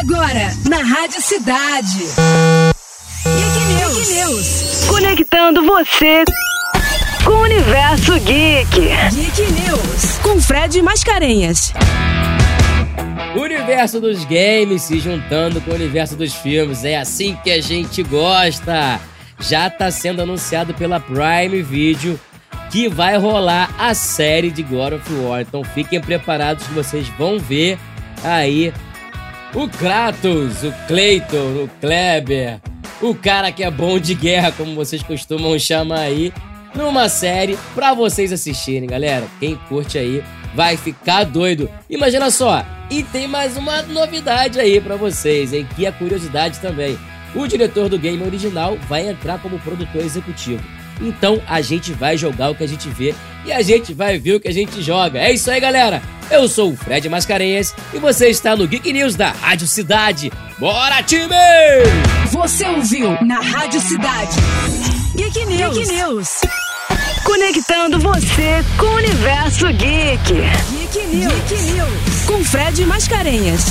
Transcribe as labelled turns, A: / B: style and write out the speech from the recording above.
A: Agora, na Rádio Cidade. Geek News. Geek News.
B: Conectando você com o universo geek.
A: Geek News. Com Fred Mascarenhas.
C: O universo dos games se juntando com o universo dos filmes. É assim que a gente gosta. Já está sendo anunciado pela Prime Video que vai rolar a série de God of War. Então fiquem preparados que vocês vão ver aí o Kratos, o Clayton, o Kleber, o cara que é bom de guerra, como vocês costumam chamar aí, numa série pra vocês assistirem, galera. Quem curte aí vai ficar doido. Imagina só, e tem mais uma novidade aí para vocês, hein? Que é curiosidade também. O diretor do game original vai entrar como produtor executivo. Então a gente vai jogar o que a gente vê e a gente vai ver o que a gente joga. É isso aí, galera. Eu sou o Fred Mascarenhas e você está no Geek News da Rádio Cidade. Bora, time!
A: Você ouviu na Rádio Cidade. Geek News. Geek News.
B: Conectando você com o universo geek.
A: Geek News. Geek News. Com Fred Mascarenhas.